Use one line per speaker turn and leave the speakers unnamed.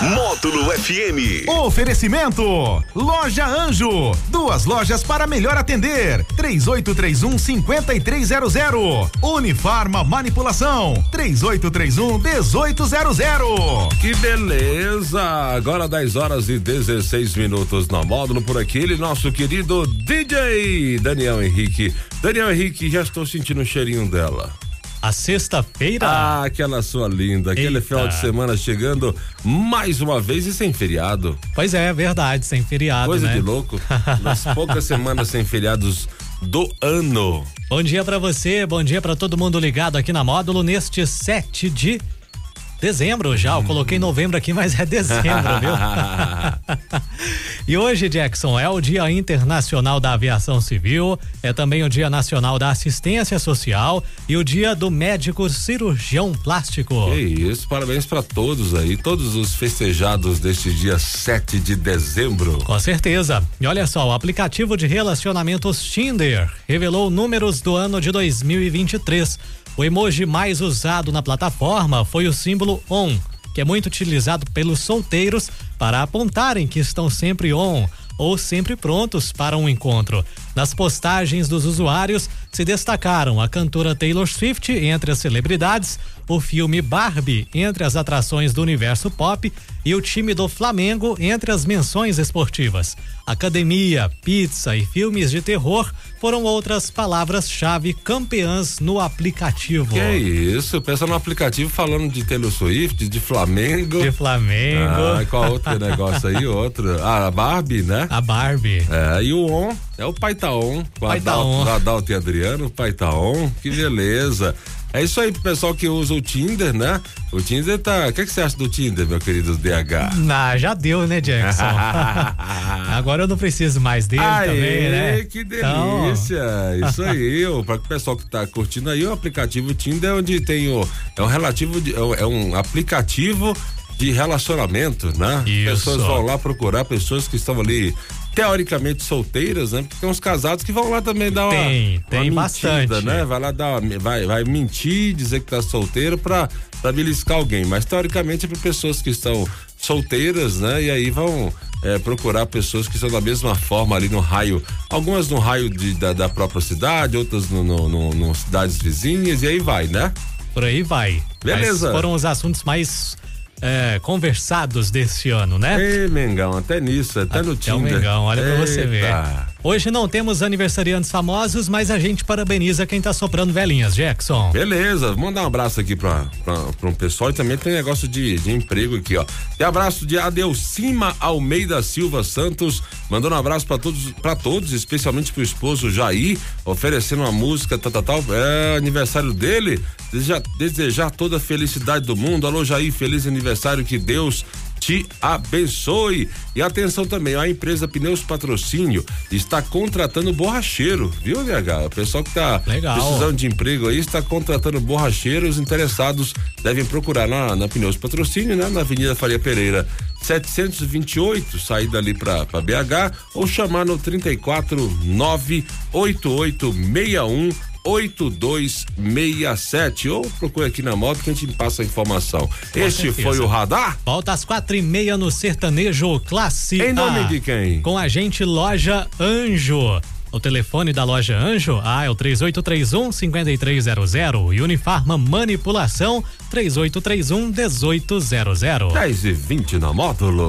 Módulo FM.
Oferecimento: Loja Anjo. Duas lojas para melhor atender. 3831 5300. Unifarma Manipulação. 3831 1800.
Que beleza! Agora 10 horas e 16 minutos no módulo por aqui, ele, nosso querido DJ Daniel Henrique. Daniel Henrique, já estou sentindo o cheirinho dela.
A sexta-feira?
Ah, aquela sua linda, aquele
Eita.
final de semana chegando mais uma vez e sem feriado.
Pois é, verdade, sem feriado,
Coisa
né?
de louco. Nas poucas semanas sem feriados do ano.
Bom dia pra você, bom dia pra todo mundo ligado aqui na Módulo neste 7 de dezembro já. Eu coloquei novembro aqui, mas é dezembro, viu? e hoje, Jackson, é o Dia Internacional da Aviação Civil, é também o Dia Nacional da Assistência Social e o Dia do Médico Cirurgião Plástico.
Que isso, parabéns pra todos aí, todos os festejados deste dia 7 de dezembro.
Com certeza. E olha só, o aplicativo de relacionamentos Tinder revelou números do ano de 2023. O emoji mais usado na plataforma foi o símbolo ON, que é muito utilizado pelos solteiros para apontarem que estão sempre on ou sempre prontos para um encontro. Nas postagens dos usuários se destacaram a cantora Taylor Swift entre as celebridades, o filme Barbie entre as atrações do universo pop e o time do Flamengo entre as menções esportivas. Academia, pizza e filmes de terror foram outras palavras-chave campeãs no aplicativo.
Que isso, pensa no aplicativo falando de Taylor Swift, de Flamengo.
De Flamengo.
Ah, qual outro negócio aí? Outro. Ah, a Barbie, né?
A Barbie.
É, e o On, é o Pai tá On, com
Pai tá
Adalto. Adalto e Adriano, o Pai tá On, que beleza. É isso aí pro pessoal que usa o Tinder, né? O Tinder tá. O que, que você acha do Tinder, meu querido DH?
Ah, já deu, né, Jackson? Agora eu não preciso mais dele
Aê,
também, né?
que
Então,
delícia! Isso aí, ó, para o pessoal que tá curtindo aí, o aplicativo Tinder é onde tem o. É um relativo. De, é um- é um aplicativo de relacionamento, né?
Isso.
Pessoas vão lá procurar pessoas que estão ali. Teoricamente solteiras, né? Porque tem uns casados que vão lá também dar uma,
Tem,
uma
tem
mentida,
bastante.
né? Vai lá dar, uma- vai, vai mentir, dizer que tá solteiro pra, pra beliscar alguém. Mas teoricamente é para pessoas que estão solteiras, né? E aí vão é, procurar pessoas que estão da mesma forma ali no raio. Algumas no raio de- da, da própria cidade, outras no, no- no- no cidades vizinhas, e aí vai, né?
por aí vai.
Beleza.
Mas foram os assuntos mais é, conversados desse ano, né?
Ei, Mengão, até nisso, até no
Até o
Tinder.
Mengão, olha pra você ver. Hoje não temos aniversariantes famosos, mas a gente parabeniza quem tá soprando velhinhas, Jackson.
Beleza, mandar um abraço aqui pra, pra, pra um pessoal e também tem negócio de, de emprego aqui, ó. Tem abraço de Adelcima Almeida Silva Santos, mandando um abraço pra todos, pra todos, especialmente pro esposo Jair, oferecendo uma música, tal, tal, tal. É aniversário dele, desejar, desejar toda a felicidade do mundo. Alô, Jair, feliz aniversário, que Deus te abençoe. E atenção também, a empresa Pneus Patrocínio está contratando borracheiro, viu, VH? O pessoal que tá
Legal.
precisando de emprego aí está contratando borracheiros. Interessados devem procurar na, na Pneus Patrocínio, né? Na Avenida Faria Pereira, 728, saída ali para BH, ou chamar no 34 98861 8267 ou procure aqui na moto que a gente passa a informação. este
certeza.
foi o radar?
Volta às quatro e meia no Sertanejo Classe
Em nome de quem?
Com a gente Loja Anjo. O telefone da Loja Anjo, ah, é o 3831 5300 e Unifarma Manipulação 3831 1800.
10 e 20 na módulo.